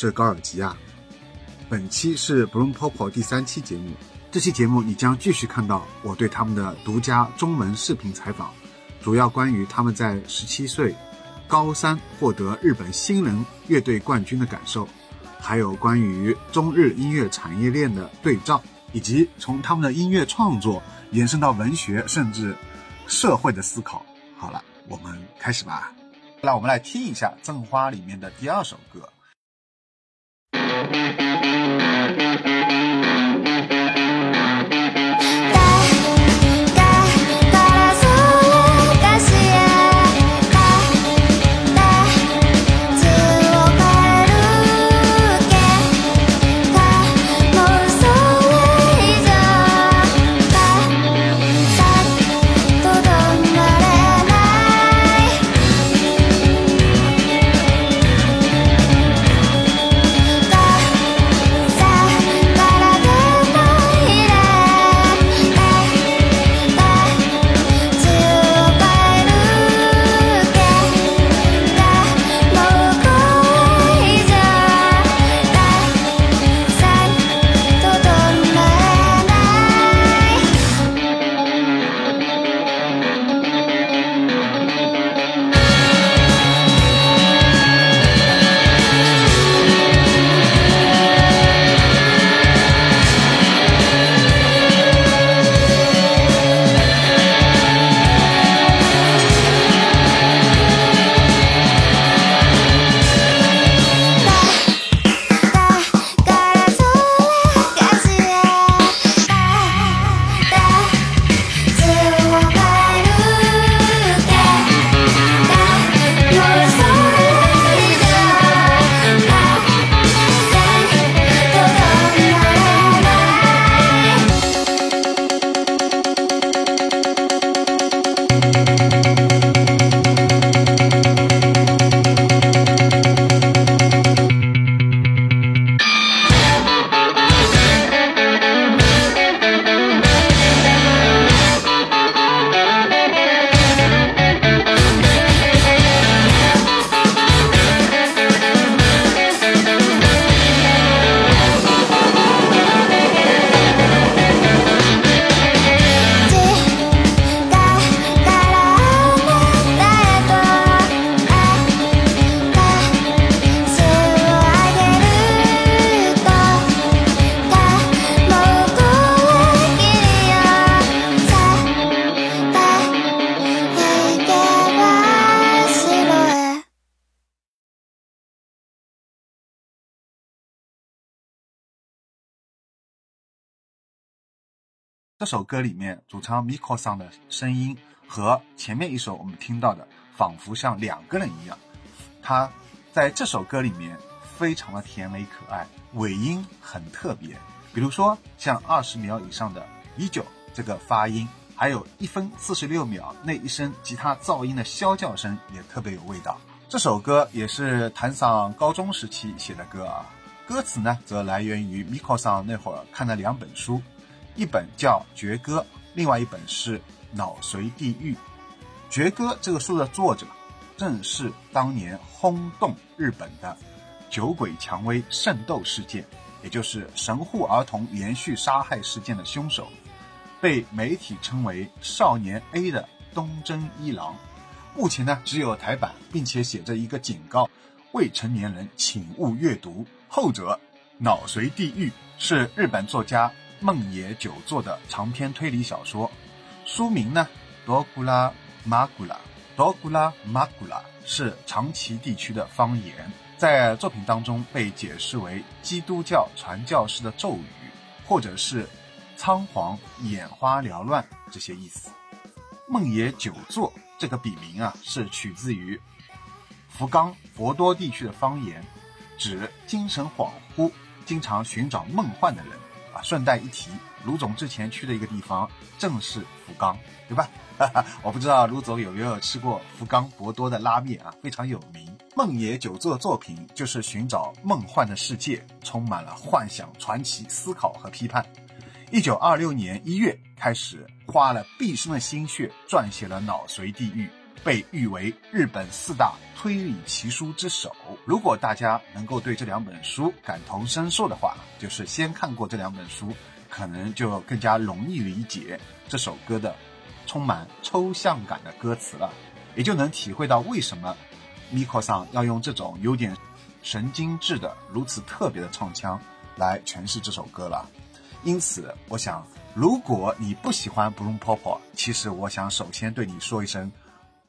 是高尔基亚。本期是《Bloom Popo》第三期节目。这期节目你将继续看到我对他们的独家中文视频采访，主要关于他们在十七岁高三获得日本新人乐队冠军的感受，还有关于中日音乐产业链的对照，以及从他们的音乐创作延伸到文学甚至社会的思考。好了，我们开始吧。让我们来听一下《赠花》里面的第二首歌。mm-hmm. 这首歌里面主唱 m i k o s n 的声音和前面一首我们听到的仿佛像两个人一样。他在这首歌里面非常的甜美可爱，尾音很特别。比如说像二十秒以上的“依旧”这个发音，还有一分四十六秒那一声吉他噪音的啸叫声也特别有味道。这首歌也是谭桑高中时期写的歌啊，歌词呢则来源于 m i k o s n 那会儿看了两本书。一本叫《绝歌》，另外一本是《脑髓地狱》。《绝歌》这个书的作者正是当年轰动日本的“酒鬼蔷薇圣斗事件”，也就是神户儿童连续杀害事件的凶手，被媒体称为“少年 A” 的东征一郎。目前呢，只有台版，并且写着一个警告：“未成年人请勿阅读。”后者《脑髓地狱》是日本作家。梦野久作的长篇推理小说，书名呢？《多古拉玛古拉》。多古拉玛古拉是长崎地区的方言，在作品当中被解释为基督教传教士的咒语，或者是仓皇、眼花缭乱这些意思。梦野久作这个笔名啊，是取自于福冈博多地区的方言，指精神恍惚、经常寻找梦幻的人。顺带一提，卢总之前去的一个地方正是福冈，对吧？我不知道卢总有没有吃过福冈博多的拉面啊，非常有名。梦野久作的作品就是寻找梦幻的世界，充满了幻想、传奇、思考和批判。一九二六年一月开始，花了毕生的心血撰写了《脑髓地狱》。被誉为日本四大推理奇书之首。如果大家能够对这两本书感同身受的话，就是先看过这两本书，可能就更加容易理解这首歌的充满抽象感的歌词了，也就能体会到为什么 m i k o s n 要用这种有点神经质的、如此特别的唱腔来诠释这首歌了。因此，我想，如果你不喜欢《Blue Pop》，其实我想首先对你说一声。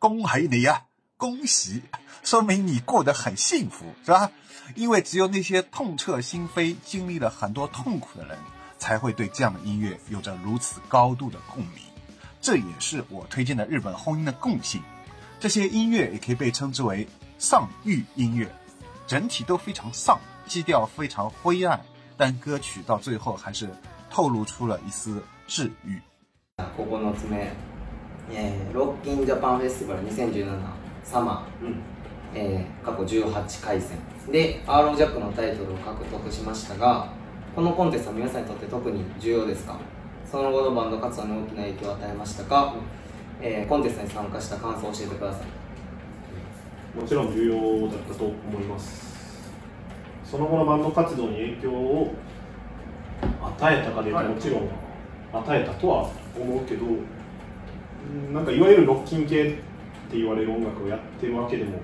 恭喜你呀！恭喜，说明你过得很幸福，是吧？因为只有那些痛彻心扉、经历了很多痛苦的人，才会对这样的音乐有着如此高度的共鸣。这也是我推荐的日本婚姻的共性。这些音乐也可以被称之为丧欲音乐，整体都非常丧，基调非常灰暗，但歌曲到最后还是透露出了一丝治愈。えー、ロッキンジャパンフェスティバル2017サマー、うん、えー、過去18回戦でアロ o ジャックのタイトルを獲得しましたがこのコンテストは皆さんにとって特に重要ですかその後のバンド活動に大きな影響を与えましたか、えー、コンテストに参加した感想を教えてくださいもちろん重要だったと思いますその後のバンド活動に影響を与えたかでもちろん与えたとは思うけどなんかいわゆるロッキン系って言われる音楽をやってるわけでも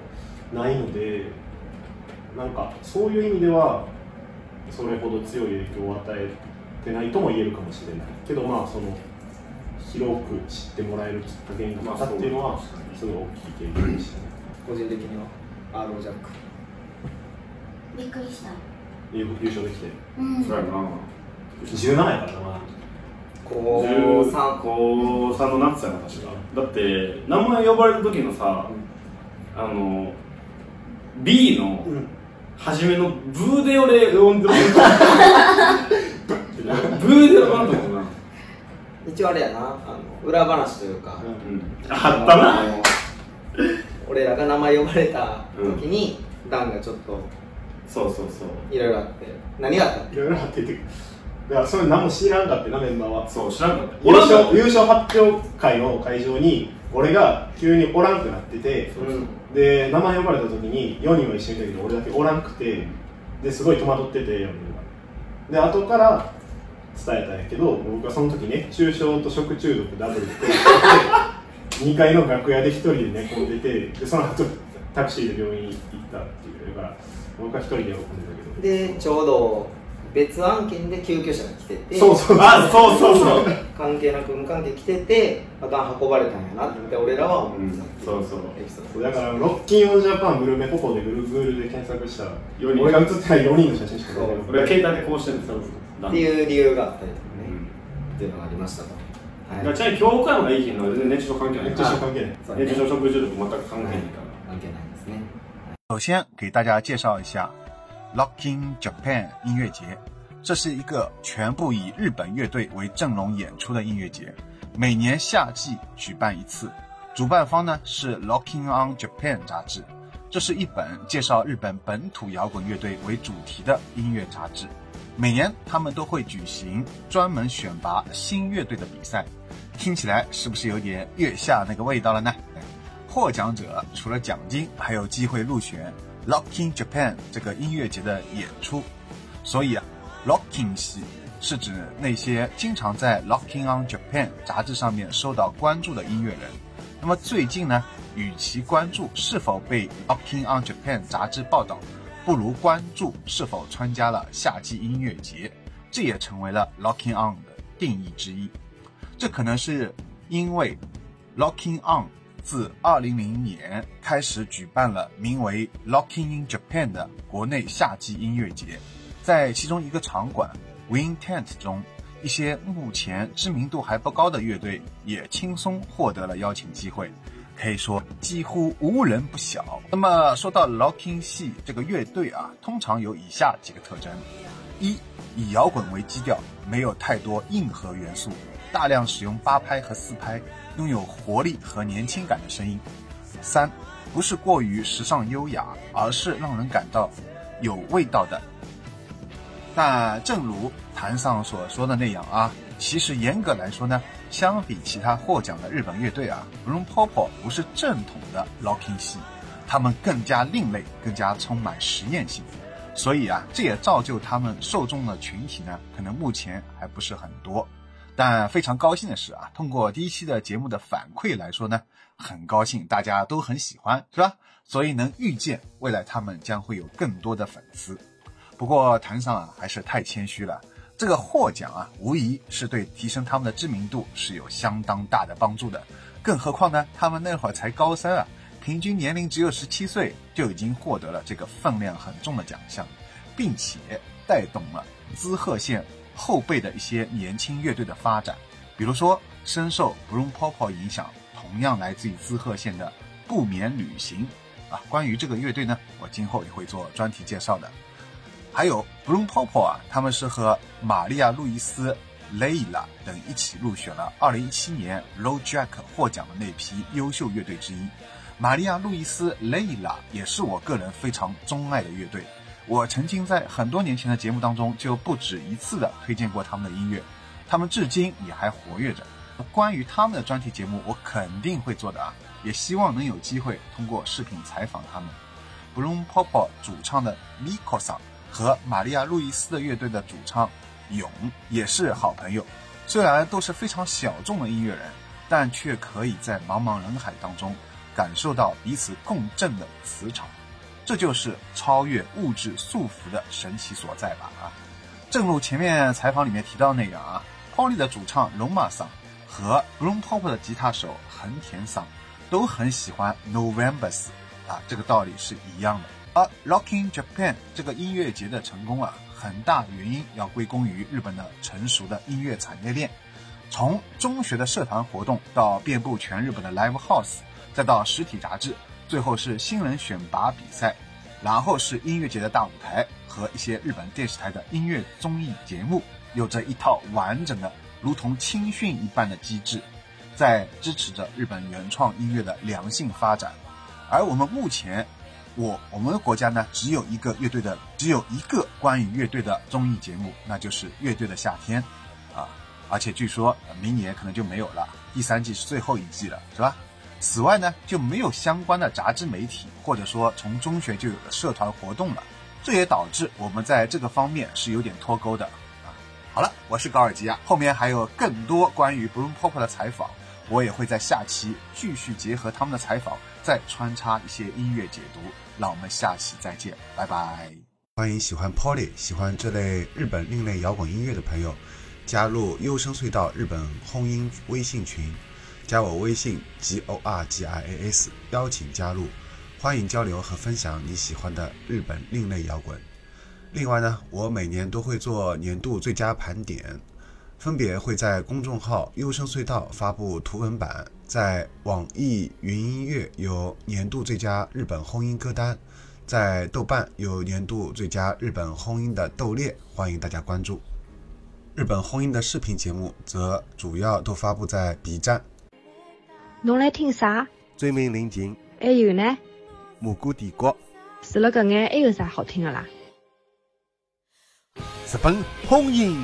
ないのでなんかそういう意味ではそれほど強い影響を与えてないとも言えるかもしれないけどまあその広く知ってもらえるきっかけになったっていうのはすごい大きい経験でしたね個人的にはアーロージャックびっくりした優勝できて、うん、17やからな高3高3の夏やな確かだって名前呼ばれた時のさ、うん、あの B の、初めのブーで俺呼んでもらったブーで呼ばんと思うな一応あれやなあの裏話というか、うんあったな俺らが名前呼ばれた時に、うん、ダンがちょっとそうそうそういろいろあって何があったいろいろあってっていやそれ何も知らんかってなメンバーはそう知らんかった優勝優勝発表会の会場に俺が急におらんくなっててで名前呼ばれた時に4人は一緒にいたけど俺だけおらんくてですごい戸惑ってて4人で後から伝えたんやけど僕はその時ね中傷と食中毒ダブルって2 階の楽屋で1人で寝込んでてでその後タクシーで病院行ったっていうだから僕は1人で喜んでたけどでちょうど別案件で救急車が来ててそうそうあそうそうそう関係なく無関係来ててまた運ばれたんやなって俺らは思ってたってう、ん、そうそうだからロッキンオンジャパングルメポポでグルグルで検索したら俺が写ってない4人の写真しか出な俺は携帯でこうしてるんですよっていう理由があったりとかね、うん、っていうのがありましたとはい、ちなみに教会岡山がいい日のは全然熱中症関係ない熱中症関係ない熱中症食中毒全く関係ないから関係ないですねは首先给大家介绍一下 Locking Japan 音乐节，这是一个全部以日本乐队为阵容演出的音乐节，每年夏季举办一次。主办方呢是 Locking on Japan 杂志，这是一本介绍日本本土摇滚乐队为主题的音乐杂志。每年他们都会举行专门选拔新乐队的比赛，听起来是不是有点月下那个味道了呢？获奖者除了奖金，还有机会入选。Locking Japan 这个音乐节的演出，所以啊，locking 系是指那些经常在 Locking on Japan 杂志上面受到关注的音乐人。那么最近呢，与其关注是否被 Locking on Japan 杂志报道，不如关注是否参加了夏季音乐节，这也成为了 Locking on 的定义之一。这可能是因为 Locking on。自2000年开始，举办了名为 “Locking in Japan” 的国内夏季音乐节，在其中一个场馆 “Win Tent” 中，一些目前知名度还不高的乐队也轻松获得了邀请机会，可以说几乎无人不晓。那么说到 “Locking” 系这个乐队啊，通常有以下几个特征：一、以摇滚为基调，没有太多硬核元素。大量使用八拍和四拍，拥有活力和年轻感的声音。三，不是过于时尚优雅，而是让人感到有味道的。那正如台上所说的那样啊，其实严格来说呢，相比其他获奖的日本乐队啊，Run p r o p e 不是正统的 l o c k i n g 系，他们更加另类，更加充满实验性。所以啊，这也造就他们受众的群体呢，可能目前还不是很多。但非常高兴的是啊，通过第一期的节目的反馈来说呢，很高兴大家都很喜欢，是吧？所以能预见未来他们将会有更多的粉丝。不过，谈上啊还是太谦虚了。这个获奖啊，无疑是对提升他们的知名度是有相当大的帮助的。更何况呢，他们那会儿才高三啊，平均年龄只有十七岁，就已经获得了这个分量很重的奖项，并且带动了滋贺县。后辈的一些年轻乐队的发展，比如说深受 b r o o m Popo 影响，同样来自于滋贺县的不眠旅行啊。关于这个乐队呢，我今后也会做专题介绍的。还有 b r o o m Popo 啊，他们是和玛利亚·路易斯、蕾伊拉等一起入选了2017年 Road Jack 获奖的那批优秀乐队之一。玛利亚·路易斯、蕾伊拉也是我个人非常钟爱的乐队。我曾经在很多年前的节目当中就不止一次的推荐过他们的音乐，他们至今也还活跃着。关于他们的专题节目，我肯定会做的啊，也希望能有机会通过视频采访他们。Bloom Pop 主唱的 Mikos 和玛利亚·路易斯的乐队的主唱勇也是好朋友，虽然都是非常小众的音乐人，但却可以在茫茫人海当中感受到彼此共振的磁场。这就是超越物质束缚的神奇所在吧？啊，正如前面采访里面提到那样啊 p o l y 的主唱龙马桑和 Bloompop 的吉他手横田桑都很喜欢 November's 啊，这个道理是一样的。而 Rocking Japan 这个音乐节的成功啊，很大原因要归功于日本的成熟的音乐产业链，从中学的社团活动到遍布全日本的 Live House，再到实体杂志。最后是新人选拔比赛，然后是音乐节的大舞台和一些日本电视台的音乐综艺节目，有着一套完整的如同青训一般的机制，在支持着日本原创音乐的良性发展。而我们目前，我我们国家呢，只有一个乐队的，只有一个关于乐队的综艺节目，那就是《乐队的夏天》，啊，而且据说明年可能就没有了，第三季是最后一季了，是吧？此外呢，就没有相关的杂志媒体，或者说从中学就有了社团活动了，这也导致我们在这个方面是有点脱钩的啊。好了，我是高尔基亚，后面还有更多关于 b l u m Pop 的采访，我也会在下期继续结合他们的采访，再穿插一些音乐解读。让我们下期再见，拜拜。欢迎喜欢 Poly，喜欢这类日本另类摇滚音乐的朋友，加入优声隧道日本轰音微信群。加我微信 g o r g i a s，邀请加入，欢迎交流和分享你喜欢的日本另类摇滚。另外呢，我每年都会做年度最佳盘点，分别会在公众号“优声隧道”发布图文版，在网易云音乐有年度最佳日本轰音歌单，在豆瓣有年度最佳日本轰音的豆列，欢迎大家关注。日本轰音的视频节目则主要都发布在 B 站。侬来听啥？《醉梦临镜》还有呢，《蒙古帝国》。除了搿眼，还有啥好听的啦？日本红樱。